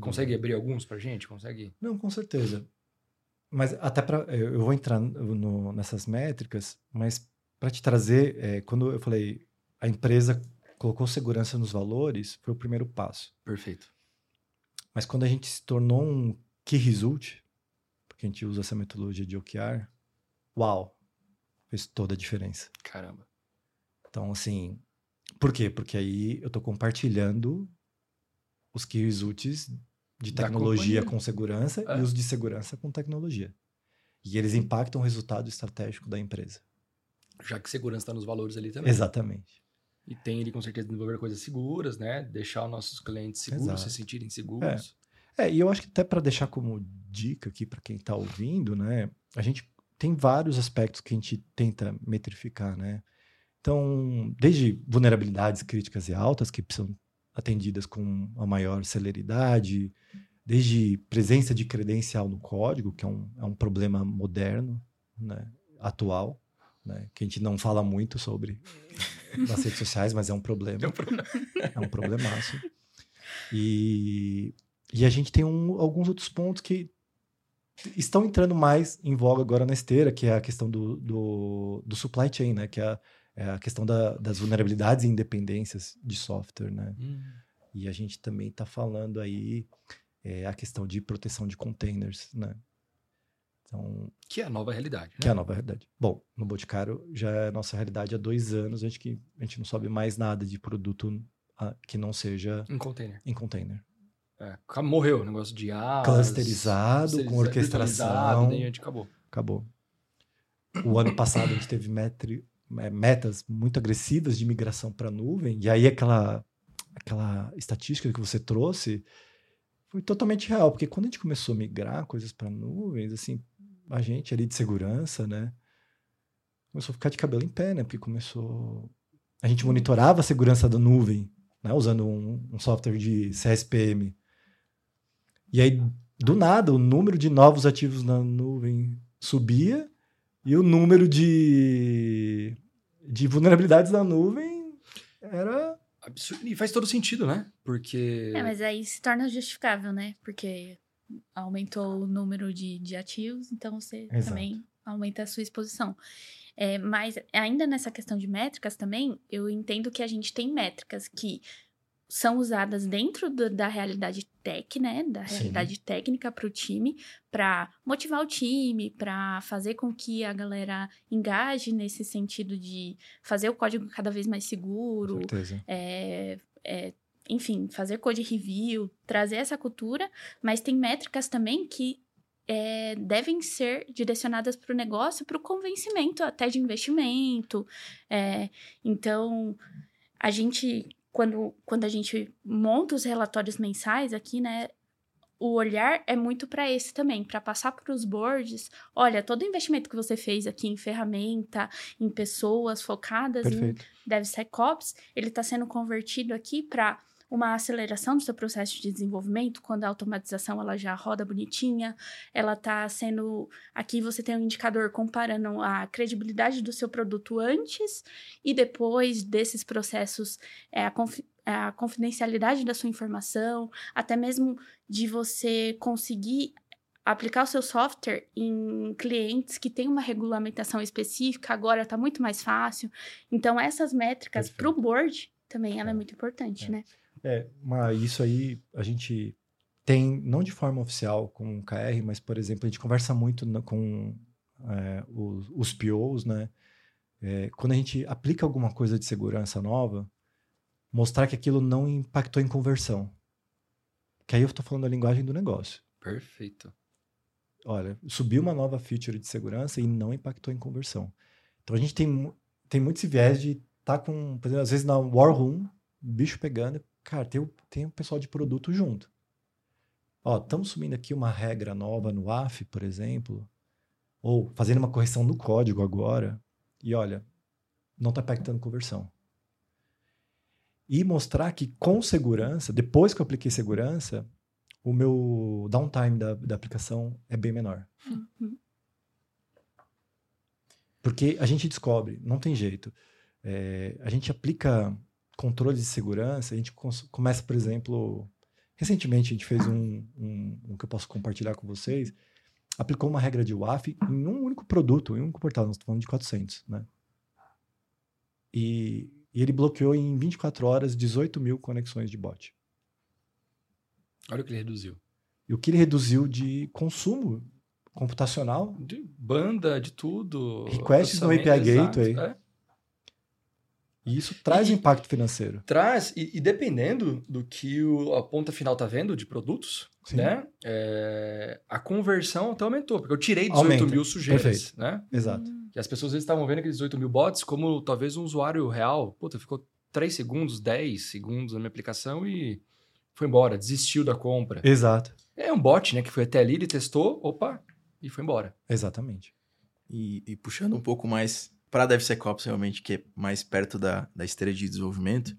Consegue abrir alguns pra gente? Consegue? Não, com certeza. Mas até para eu eu vou entrar no- nessas métricas, mas para te trazer, é, quando eu falei a empresa colocou segurança nos valores, foi o primeiro passo. Perfeito. Mas quando a gente se tornou um key result, porque a gente usa essa metodologia de OKR, uau, fez toda a diferença. Caramba. Então, assim, por quê? Porque aí eu estou compartilhando os key results de tecnologia com segurança É. e os de segurança com tecnologia. E eles impactam o resultado estratégico da empresa. Já que segurança está nos valores ali também. Exatamente. E tem ele com certeza desenvolver coisas seguras, né? Deixar os nossos clientes seguros, Exato. se sentirem seguros. É, e eu acho que até para deixar como dica aqui para quem está ouvindo, né? A gente tem vários aspectos que a gente tenta metrificar, né? Então, desde vulnerabilidades críticas e altas que precisam atendidas com a maior celeridade, desde presença de credencial no código, que é um, é um problema moderno, né? atual, né? que a gente não fala muito sobre nas redes sociais, mas é um problema. Tem um problema. É um problemaço. E, e a gente tem um- alguns outros pontos que estão entrando mais em voga agora na esteira, que é a questão do, do, do supply chain, né? Que é, é a questão da, das vulnerabilidades e independências de software, né? Hum. E a gente também está falando aí é, a questão de proteção de containers, né? Então, Que é a nova realidade, né? que é a nova realidade. Bom, no Boticário já é nossa realidade há dois anos, a gente, que, a gente não sobe mais nada de produto ah, que não seja Em container. em container. É, morreu o negócio de IaaS. Clusterizado, com orquestração. virtualizado, daí a gente acabou. Acabou. O ano passado a gente teve metri- é, metas muito agressivas de migração para nuvem, e aí aquela, aquela estatística que você trouxe foi totalmente real, porque quando a gente começou a migrar coisas para nuvens, assim, a gente ali de segurança, né, começou a ficar de cabelo em pé, né, porque começou... A gente monitorava a segurança da nuvem, né, usando um, um software de CSPM. E aí, do nada, o número de novos ativos na nuvem subia e o número de, de vulnerabilidades na nuvem era. Absurdo. E faz todo sentido, né? Porque. É, mas aí se torna justificável, né? Porque aumentou o número de, de ativos, então você Exato. também aumenta a sua exposição. É, mas ainda nessa questão de métricas também, eu entendo que a gente tem métricas que são usadas dentro do- da realidade tech, né? Da Sim. realidade técnica para o time, para motivar o time, para fazer com que a galera engaje nesse sentido de fazer o código cada vez mais seguro, certeza. é, é, enfim, fazer code review, trazer essa cultura, mas tem métricas também que é, devem ser direcionadas para o negócio, para o convencimento até de investimento. É, então, a gente, quando, quando a gente monta os relatórios mensais aqui, né? O olhar é muito para esse também, para passar para os boards. Olha, todo o investimento que você fez aqui em ferramenta, em pessoas focadas em Perfeito. DevSecOps, ele está sendo convertido aqui para uma aceleração do seu processo de desenvolvimento, quando a automatização ela já roda bonitinha, ela está sendo aqui você tem um indicador comparando a credibilidade do seu produto antes e depois desses processos, é, a, confi- a confidencialidade da sua informação, até mesmo de você conseguir aplicar o seu software em clientes que têm uma regulamentação específica, agora está muito mais fácil. Então, essas métricas para o board também ela é muito importante, É. né? É, mas isso aí a gente tem, não de forma oficial com o KR, mas, por exemplo, a gente conversa muito na- com é, os, os POs, né? É, quando a gente aplica alguma coisa de segurança nova, mostrar que aquilo não impactou em conversão. Que aí eu estou falando a linguagem do negócio. Perfeito. olha, subiu uma nova feature de segurança e não impactou em conversão. Então a gente tem, tem muito esse viés de estar com, por exemplo, às vezes na War Room, bicho pegando, cara, tem o, tem o pessoal de produto junto. Ó, estamos subindo aqui uma regra nova no AF, por exemplo, ou fazendo uma correção no código agora, e olha, não está impactando conversão. E mostrar que com segurança, depois que eu apliquei segurança, o meu downtime da, da aplicação é bem menor. Uhum. Porque a gente descobre, não tem jeito. É, a gente aplica controles de segurança, a gente começa, por exemplo, recentemente a gente fez um, um, um que eu posso compartilhar com vocês, aplicou uma regra de WAF em um único produto, em um único portal, nós estamos falando de 400, né? E, e ele bloqueou em 24 horas 18 mil conexões de bot. Olha o que ele reduziu. E o que ele reduziu de consumo computacional De banda, de tudo. Requests no API Gateway. é. E isso traz E- impacto financeiro. Traz, e, e dependendo do que o- a ponta final tá vendo de produtos, Sim. né? é, a conversão até aumentou, porque eu tirei 18 Aumenta. mil sujeitas, Perfeito. né? Exato. Hum, E as pessoas às vezes estavam vendo aqueles 18 mil bots como talvez um usuário real. Puta, ficou 3 segundos, 10 segundos na minha aplicação e foi embora, desistiu da compra. Exato. É um bot, né? Que foi até ali, ele testou, opa, e foi embora. Exatamente. E, e puxando um pouco mais para a DevSecOps, realmente, que é mais perto da, da esteira de desenvolvimento,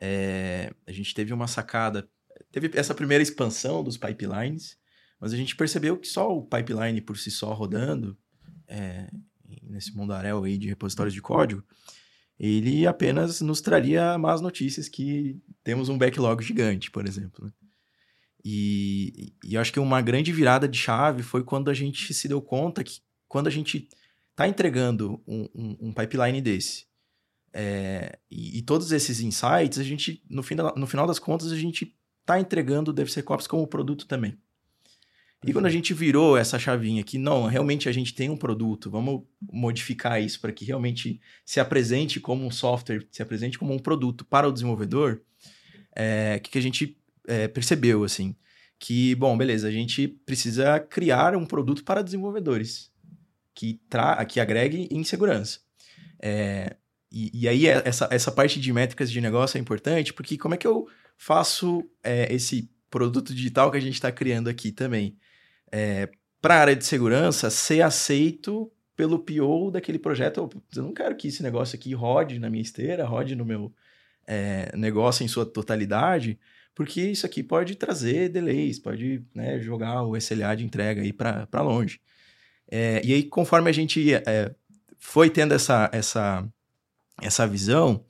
é, a gente teve uma sacada. Teve essa primeira expansão dos pipelines, mas a gente percebeu que só o pipeline por si só rodando, é, nesse mundaréu aí de repositórios de código, ele apenas nos traria más notícias que temos um backlog gigante, por exemplo. né? E, e eu acho que uma grande virada de chave foi quando a gente se deu conta que quando a gente está entregando um, um- um pipeline desse, É, e, e, todos esses insights, a gente, no, fim da, no final das contas, a gente está entregando o DevSecOps como produto também. E quando a gente virou essa chavinha que não, realmente a gente tem um produto, vamos modificar isso para que realmente se apresente como um software, se apresente como um produto para o desenvolvedor, é, que, que a gente é, percebeu, assim, que, bom, beleza, a gente precisa criar um produto para desenvolvedores que, tra que agregue em segurança. É, e, e, aí, é, essa, essa parte de métricas de negócio é importante, porque como é que eu faço é, esse produto digital que a gente está criando aqui também? É, para a área de segurança, ser aceito pelo PO daquele projeto. Eu não quero que esse negócio aqui rode na minha esteira, rode no meu é, negócio em sua totalidade, porque isso aqui pode trazer delays, pode né, jogar o SLA de entrega aí para longe. É, e aí, conforme a gente é, foi tendo essa, essa essa visão,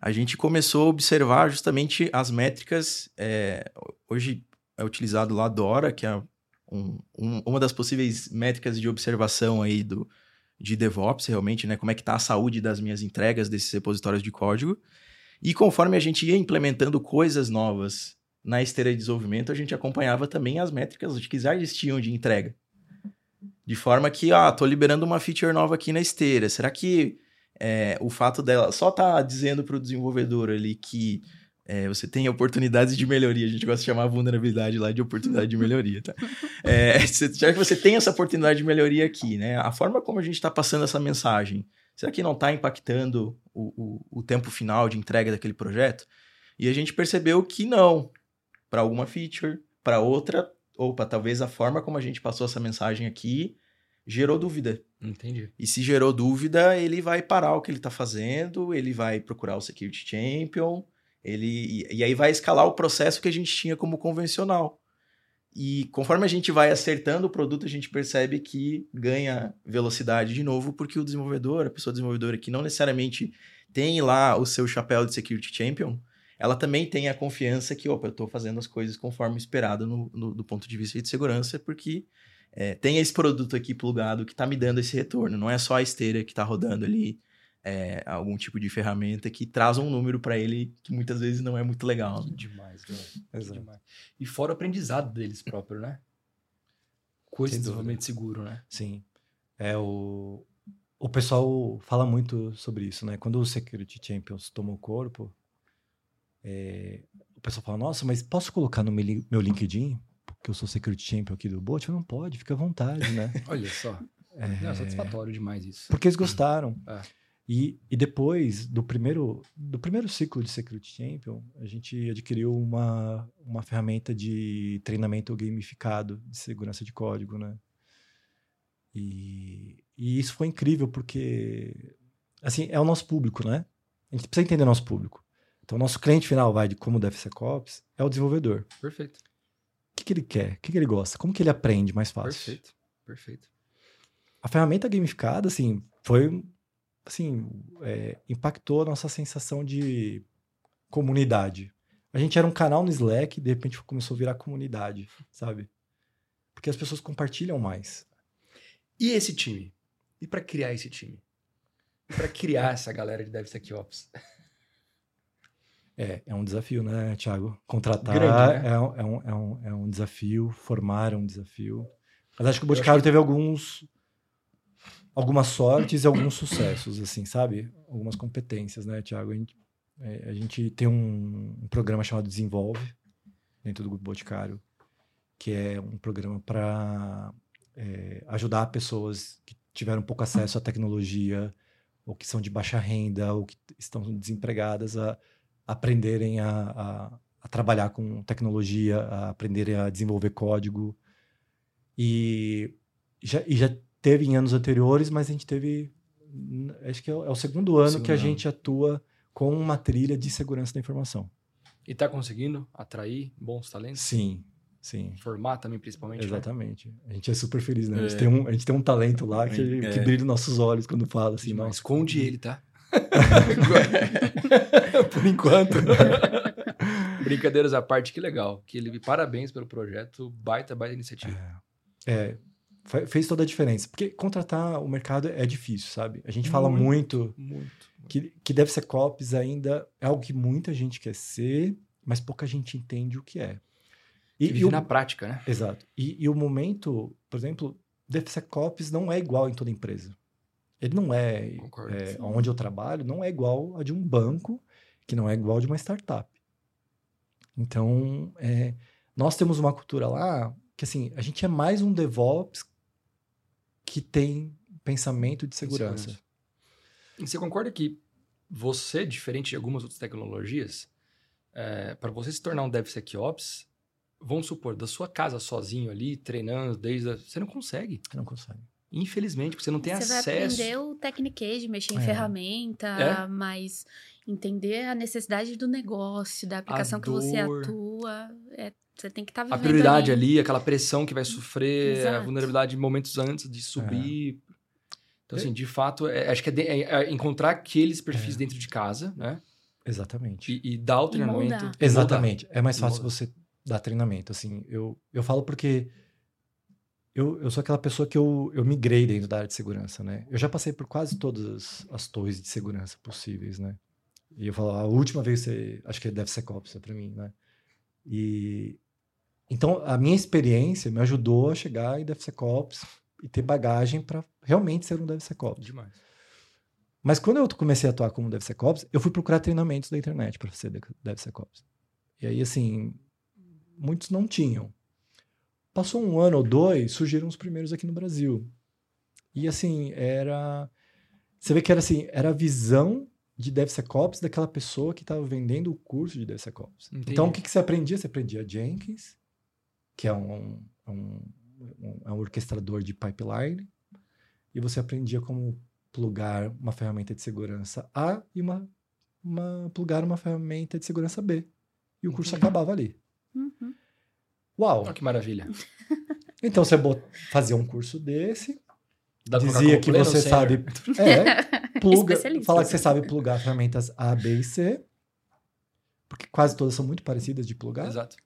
a gente começou a observar justamente as métricas. É, hoje é utilizado lá Dora, que é um, um, uma das possíveis métricas de observação aí do, de DevOps, realmente, né? Como é que está a saúde das minhas entregas desses repositórios de código. E conforme a gente ia implementando coisas novas na esteira de desenvolvimento, a gente acompanhava também as métricas que já existiam de entrega. De forma que, ah, tô liberando uma feature nova aqui na esteira. Será que é, o fato dela só tá dizendo para o desenvolvedor ali que é, você tem oportunidades de melhoria. A gente gosta de chamar a vulnerabilidade lá de oportunidade de melhoria, tá? É, já que você tem essa oportunidade de melhoria aqui, né? A forma como a gente está passando essa mensagem, será que não está impactando o, o, o, tempo final de entrega daquele projeto? E a gente percebeu que não. Para alguma feature, para outra, ou para talvez a forma como a gente passou essa mensagem aqui, gerou dúvida. Entendi. E se gerou dúvida, ele vai parar o que ele está fazendo, ele vai procurar o Security Champion, ele e, e, aí vai escalar o processo que a gente tinha como convencional. E conforme a gente vai acertando o produto, a gente percebe que ganha velocidade de novo, porque o desenvolvedor, a pessoa desenvolvedora que não necessariamente tem lá o seu chapéu de Security Champion, ela também tem a confiança que, opa, eu estou fazendo as coisas conforme esperado no, no, do ponto de vista de segurança, porque é, tem esse produto aqui plugado que está me dando esse retorno. Não é só a esteira que está rodando ali é, algum tipo de ferramenta que traz um número para ele que muitas vezes não é muito legal. Né? Demais, Exato. demais. E fora o aprendizado deles próprio, né? Coisa de desenvolvimento seguro, né? Sim. É o, o pessoal fala muito sobre isso, né? Quando o Security Champions tomou o corpo, é, o pessoal fala, nossa, mas posso colocar no meu LinkedIn? que eu sou security champion aqui do bot, não pode, fica à vontade, né? <laughs> Olha só. É... Não, é satisfatório demais isso. Porque eles gostaram. É. E, e depois do primeiro, do primeiro ciclo de Security Champion, a gente adquiriu uma, uma ferramenta de treinamento gamificado de segurança de código, né? E, e isso foi incrível porque, assim, é o nosso público, né? A gente precisa entender o nosso público. Então, o nosso cliente final vai de como deve ser COPS é o desenvolvedor. Perfeito que, que ele quer? O que, que ele gosta? Como que ele aprende mais fácil? Perfeito, perfeito. A ferramenta gamificada, assim, foi, assim, é, impactou a nossa sensação de comunidade. A gente era um canal no Slack e de repente começou a virar comunidade, sabe? Porque as pessoas compartilham mais. E esse time? E para criar esse time? E para criar essa galera de DevSecOps? É, é um desafio, né, Thiago? Contratar Grande, né? é, é, um, é, um, é um desafio, formar é um desafio. Mas acho que o Boticário que... teve alguns algumas sortes e alguns sucessos, assim, sabe? Algumas competências, né, Thiago? A gente, é, a gente tem um, um, programa chamado Desenvolve, dentro do Grupo Boticário, que é um programa para é, ajudar pessoas que tiveram pouco acesso à tecnologia, ou que são de baixa renda, ou que estão desempregadas, a aprenderem a, a, a, trabalhar com tecnologia, a aprenderem a desenvolver código. E já, e já teve em anos anteriores, mas a gente teve. Acho que é o, é o segundo ano segundo que a ano. gente atua com uma trilha de segurança da informação. E está conseguindo atrair bons talentos? Sim, sim. Formar também, principalmente. Né? Exatamente. Né? A gente é super feliz, né? É. A, gente é. tem um, a gente tem um talento lá que, é. que brilha nos nossos olhos quando fala assim. Não, esconde ele, tá? <laughs> Por enquanto. <laughs> Brincadeiras à parte, que legal. Que ele parabéns pelo projeto, baita, baita iniciativa. É, é, fez toda a diferença. Porque contratar o mercado é difícil, sabe? A gente fala muito, muito, muito. que, que DevSecOps ainda é algo que muita gente quer ser, mas pouca gente entende o que é. E, vive e o, na prática, né? Exato. E, e o momento, por exemplo, DevSecOps não é igual em toda empresa. Ele não é, Concordo. é, onde eu trabalho, não é igual a de um banco, que não é igual a de uma startup. Então, é, nós temos uma cultura lá que, assim, a gente é mais um DevOps que tem pensamento de segurança. Segurança. E você concorda que você, diferente de algumas outras tecnologias, para você se tornar um DevSecOps, vamos supor, da sua casa sozinho ali, treinando desde... A... Você não consegue. Você não consegue. Infelizmente, porque você não tem Você vai acesso. aprender o Technique, mexer em É. ferramenta, É. mas entender a necessidade do negócio, da aplicação que você atua. é, você tem que estar a vivendo prioridade ali. aquela pressão que vai sofrer, a Exato. vulnerabilidade momentos antes de subir. Então, assim, de fato, é- acho que é, de- é- é encontrar aqueles perfis É. dentro de casa, né? Exatamente. E, e dar o treinamento. Exatamente. É mais fácil você dar treinamento. Assim, eu, eu falo porque eu, eu sou aquela pessoa que eu, eu migrei dentro da área de segurança, né? Eu já passei por quase todas as, torres de segurança possíveis, né? E eu falo, a última vez você. Acho que deve ser COPS para mim, né? E. Então, a minha experiência me ajudou a chegar em DevSecOps e ter bagagem para realmente ser um DevSecOps. Demais. Mas quando eu comecei a atuar como DevSecOps, eu fui procurar treinamentos da internet para ser de- DevSecOps. E aí, assim, muitos não tinham. Passou um ano ou dois, surgiram os primeiros aqui no Brasil. E assim, era. Você vê que era assim, era a visão de DevSecOps daquela pessoa que estava vendendo o curso de DevSecOps. Entendi. Então, o que, que você aprendia? Você aprendia Jenkins, que é um, um, um- é um orquestrador de pipeline, e você aprendia como plugar uma ferramenta de segurança A e uma, uma plugar uma ferramenta de segurança B. E o curso Entendi. acabava ali. Uhum. Uau! Olha que maravilha. Então você bot- fazia um curso desse, dizia que você sabe. <laughs> É, pluga, fala que você sabe plugar ferramentas A, B e C, porque quase todas são muito parecidas de plugar. Exato.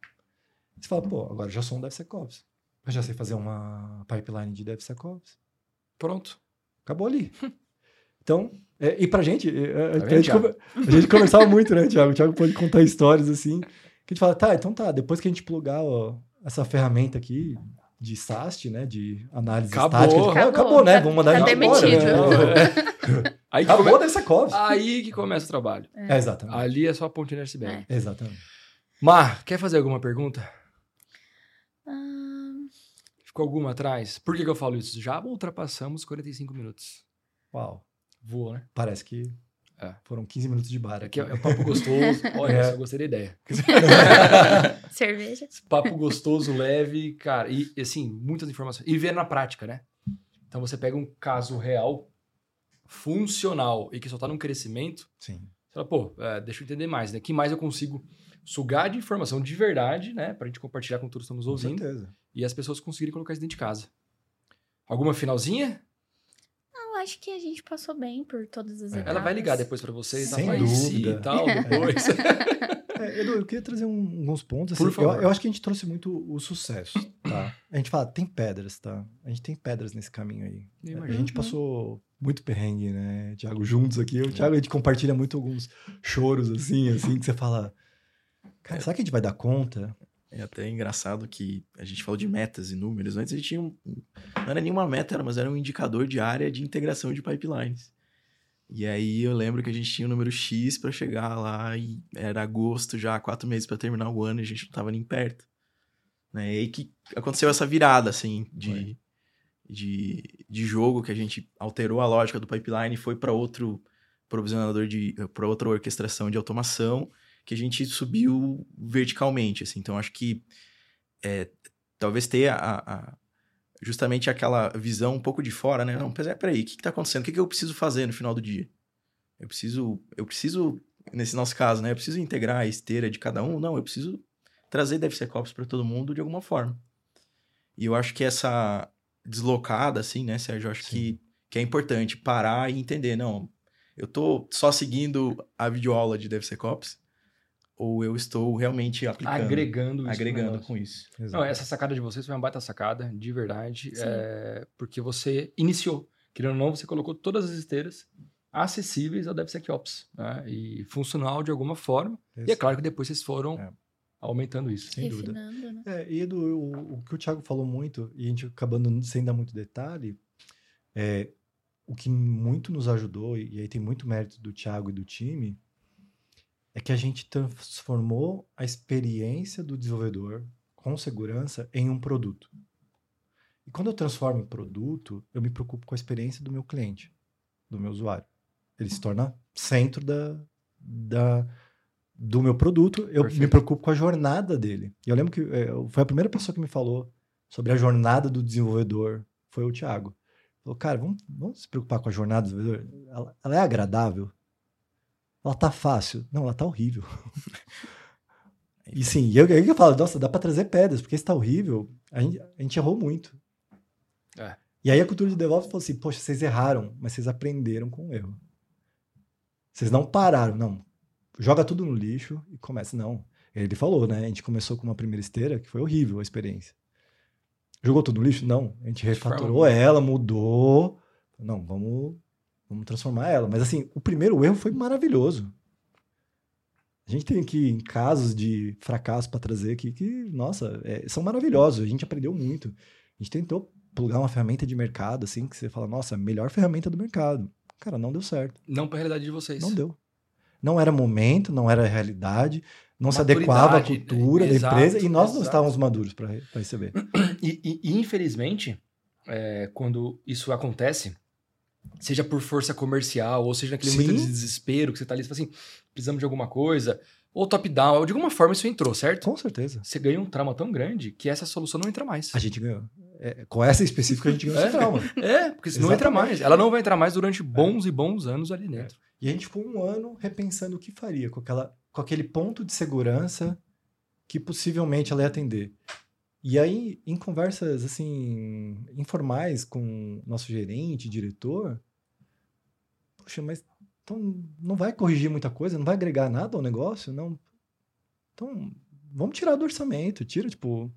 Você fala, pô, agora eu já sou um DevSecOps. Eu já sei fazer uma pipeline de DevSecOps. Pronto. Acabou ali. Então, é, e pra gente, é, a, Tá a gente a gente conversava muito, né, Thiago? O Thiago pode contar histórias assim, que a gente fala, tá, então tá, depois que a gente plugar ó, essa ferramenta aqui de SAST, né, de análise Acabou. estática, de- acabou, Acabou, né, tá- vamos mandar tá embora. demitido. né? <laughs> Aí que, Acabou come... DevSecOps. Aí que começa o trabalho. É, exatamente. Ali é só a pontinha do iceberg. Exatamente. Mar, quer fazer alguma pergunta? Ah, Ficou alguma atrás? Por que, que eu falo isso? Já ultrapassamos 45 minutos. Uau. Voou, né? Parece que É. foram 15 minutos de bar Aqui aqui. é, é um papo gostoso. <laughs> Olha, É. eu gostei da ideia. <laughs> cerveja. Papo gostoso, leve, cara. E, assim, muitas informações. E ver na prática, né? Então você pega um caso real, funcional, e que só tá num crescimento. Sim. Você fala, pô, é, deixa eu entender mais, né? que mais eu consigo sugar de informação de verdade, né? Pra gente compartilhar com todos que estamos Com ouvindo. certeza. E as pessoas conseguirem colocar isso dentro de casa. Alguma finalzinha? Eu acho que a gente passou bem por todas as É. etapas. Ela vai ligar depois pra vocês, Sem si dúvida. e tal, <laughs> depois. É, Edu, eu queria trazer um- alguns pontos. Por assim, eu, favor. eu acho que a gente trouxe muito o sucesso, tá? A gente fala, tem pedras, tá? A gente tem pedras nesse caminho aí. Eu A gente passou muito perrengue, né, Thiago? Juntos aqui. Eu, Thiago, a gente compartilha muito alguns choros, assim, assim, que você fala... Cara, será que a gente vai dar conta? É até engraçado que a gente falou de metas e números. Antes a gente tinha um, não era nenhuma meta, era- mas era um indicador de área de integração de pipelines. E aí eu lembro que a gente tinha o número X para chegar lá e era agosto já, quatro meses para terminar o ano e a gente não tava nem perto. Né? E aí que aconteceu essa virada, assim, de, de, de jogo que a gente alterou a lógica do pipeline e foi para outro provisionador de, para outra orquestração de automação que a gente subiu verticalmente, assim. Então, acho que é, talvez ter a, a- justamente aquela visão um pouco de fora, né? Não, mas é, peraí, o que está acontecendo? O que, que eu preciso fazer no final do dia? Eu preciso, eu preciso, nesse nosso caso, né? Eu preciso integrar a esteira de cada um? Não, eu preciso trazer DevSecOps para todo mundo de alguma forma. E eu acho que essa deslocada, assim, né, Sérgio? Eu acho que, que é importante parar e entender, não, eu tô só seguindo a videoaula de DevSecOps ou eu estou realmente aplicando, Agregando isso. agregando com isso. Não, essa sacada de vocês foi uma baita sacada, de verdade. É, porque você iniciou. Querendo ou não, você colocou todas as esteiras acessíveis ao DevSecOps, né? E funcional de alguma forma. Isso. E é claro que depois vocês foram É. aumentando isso. Sem dúvida. Refinando, né? É, e Edu, o, o que o Thiago falou muito, e a gente acabando sem dar muito detalhe, é o que muito nos ajudou, e aí tem muito mérito do Thiago e do time, é que a gente transformou a experiência do desenvolvedor com segurança em um produto. E quando eu transformo em produto, eu me preocupo com a experiência do meu cliente, do meu usuário. Ele se torna centro da, da, do meu produto, eu me Perfeito. preocupo com a jornada dele. E eu lembro que é, foi a primeira pessoa que me falou sobre a jornada do desenvolvedor, foi o Thiago. Falou, cara, vamos, vamos se preocupar com a jornada do desenvolvedor. Ela, ela é agradável? Ela tá fácil? Não, ela tá horrível. <laughs> e sim, eu, eu, eu falo, nossa, dá pra trazer pedras, porque se tá horrível, a gente, a gente errou muito. É. E aí a cultura de DevOps falou assim, poxa, vocês erraram, mas vocês aprenderam com o erro. Vocês não pararam, não. Joga tudo no lixo e começa. Não. Ele falou, né? A gente começou com uma primeira esteira que foi horrível a experiência. Jogou tudo no lixo? Não. A gente refatorou ela, mudou. Não, vamos, vamos transformar ela. Mas assim, o primeiro erro foi maravilhoso. A gente tem aqui casos de fracasso para trazer aqui que, nossa, é, são maravilhosos. A gente aprendeu muito. A gente tentou plugar uma ferramenta de mercado, assim, que você fala, nossa, melhor ferramenta do mercado. Cara, não deu certo. Não para a realidade de vocês. Não deu. Não era momento, não era realidade, não se adequava à Maturidade, cultura da exato, empresa e nós não exato. estávamos maduros para receber. E, <clears throat> e- e, infelizmente, é, quando isso acontece, seja por força comercial, ou seja naquele Sim. momento de desespero que você tá ali, você fala assim, precisamos de alguma coisa, ou top-down, ou de alguma forma isso entrou, certo? Com certeza. Você ganha um trauma tão grande que essa solução não entra mais. A gente ganhou. É, com essa específica, a gente ganhou esse É. trauma. É, porque senão não entra mais. Ela não vai entrar mais durante bons e bons anos ali dentro. E a gente ficou um ano repensando o que faria com, aquela, com aquele ponto de segurança que possivelmente ela ia atender. E aí, em conversas assim informais com nosso gerente, diretor, poxa, mas então não vai corrigir muita coisa, não vai agregar nada ao negócio, não. Então, vamos tirar do orçamento, tira tipo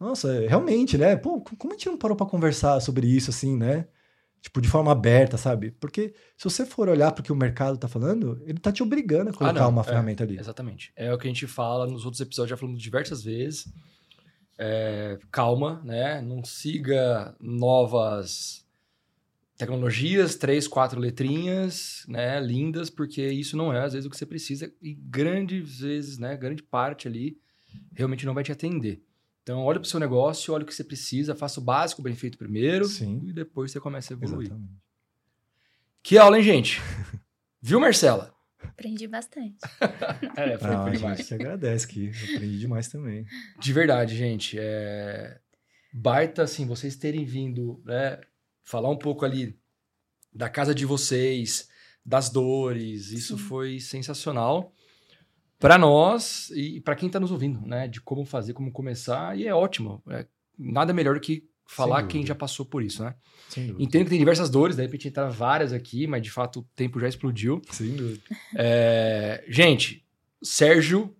nossa, realmente, né? Pô, como a gente não parou pra conversar sobre isso assim, né? Tipo, de forma aberta, sabe? Porque se você for olhar para o que o mercado tá falando, ele tá te obrigando a colocar não, uma é, ferramenta ali. Exatamente. É o que a gente fala nos outros episódios, já falamos diversas vezes. É, calma, né? Não siga novas tecnologias, três, quatro letrinhas, né? Lindas, porque isso não é às vezes o que você precisa e grandes vezes, né? Grande parte ali realmente não vai te atender. Então, olha para o seu negócio, olha o que você precisa, faça o básico bem feito primeiro Sim. e depois você começa a evoluir. Exatamente. Que aula, hein, gente? <laughs> Viu, Marcela? Aprendi bastante. <laughs> É, foi, Não, foi a demais. gente que agradece que aprendi demais também. De verdade, gente. É... Baita, assim, vocês terem vindo, né? Falar um pouco ali da casa de vocês, das dores. Isso Sim. foi sensacional para nós e para quem está nos ouvindo, né? De como fazer, como começar. E é ótimo. É nada melhor do que falar quem dúvida. já passou por isso, né? Dúvida. Entendo que tem diversas dores, de repente entrar várias aqui, mas de fato o tempo já explodiu. Sem dúvida. É, gente, Sérgio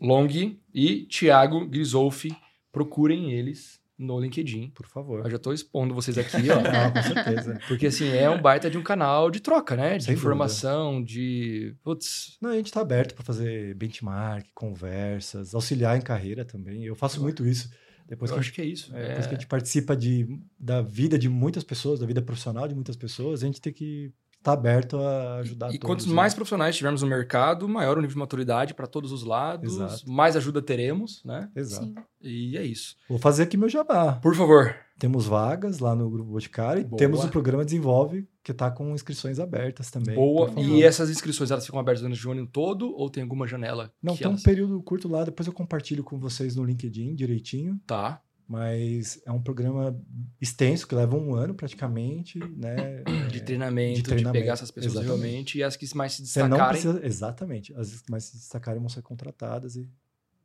Long e Thiago Grisolfi, procurem eles no LinkedIn. Por favor. Eu já tô expondo vocês aqui, <laughs> ó. Ah, com certeza. Porque assim, é um baita de um canal de troca, né? De Sem informação, de. Putz. Não, a gente tá aberto para fazer benchmark, conversas, auxiliar em carreira também. Eu faço muito isso. Depois eu que, acho gente, que é isso. é, É, depois que a gente participa de, da vida de muitas pessoas, da vida profissional de muitas pessoas, a gente tem que estar aberto a ajudar E todos. quantos né? mais profissionais tivermos no mercado, maior o nível de maturidade para todos os lados, Exato. mais ajuda teremos, né? Exato. Sim. E é isso. Vou fazer aqui meu jabá. Por favor. Temos vagas lá no Grupo Boticário e Boa. temos o programa Desenvolve, que está com inscrições abertas também. Boa. E essas inscrições, elas ficam abertas durante o ano todo ou tem alguma janela? Não, tem um elas... período curto lá, depois eu compartilho com vocês no LinkedIn direitinho, Tá. mas é um programa extenso, que leva um ano praticamente, né? De treinamento, de, treinamento, pegar essas pessoas exatamente. realmente e as que mais se destacarem. precisa. Exatamente. As que mais se destacarem vão ser contratadas e.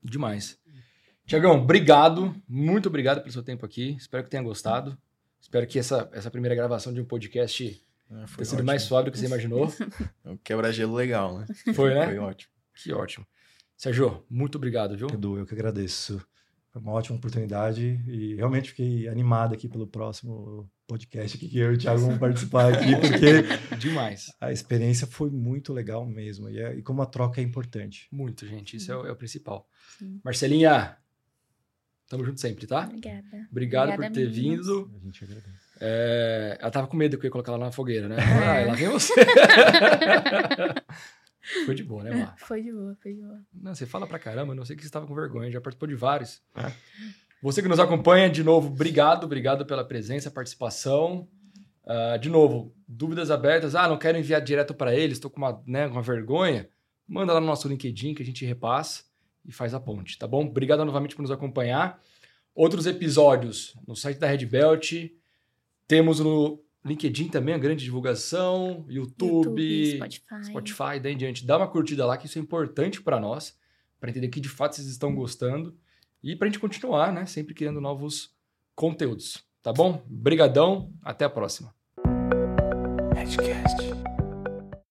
Demais. Tiagão, obrigado. Muito obrigado pelo seu tempo aqui. Espero que tenha gostado. Espero que essa, essa primeira gravação de um podcast Ah, foi tenha sido ótimo. mais suave do que você imaginou. É um quebra-gelo legal, né? Foi, né? Foi ótimo. Que ótimo. Sérgio, muito obrigado, viu? Edu, eu que agradeço. Foi uma ótima oportunidade e realmente fiquei animado aqui pelo próximo. podcast aqui que eu e o Thiago vamos participar aqui, <laughs> porque Demais. a experiência foi muito legal mesmo. E, é- e como a troca é importante. Muito, gente. Isso é, o- é o principal. Sim. Marcelinha, tamo junto sempre, tá? Obrigada. Obrigado Obrigada, por ter vindo. A gente agradece. É, ela tava com medo que eu ia colocar ela na fogueira, né? É. Ah, lá vem você. <laughs> Foi de boa, né, Mar? Foi de boa, foi de boa. Não, você fala pra caramba, eu não sei que você estava com vergonha, já participou de vários. É. Você que nos acompanha, de novo, obrigado, obrigado pela presença, participação. Ah, de novo, dúvidas abertas, ah, não quero enviar direto para eles, estou com uma, né, com uma vergonha, manda lá no nosso LinkedIn que a gente repassa e faz a ponte, tá bom? Obrigado novamente por nos acompanhar. Outros episódios no site da Red Belt, temos no LinkedIn também a grande divulgação, YouTube, Spotify. Spotify, daí em diante. Dá uma curtida lá, que isso é importante para nós, para entender que de fato vocês estão gostando e para a gente continuar, né? Sempre criando novos conteúdos. Tá bom? Brigadão, até a próxima. Edgecast.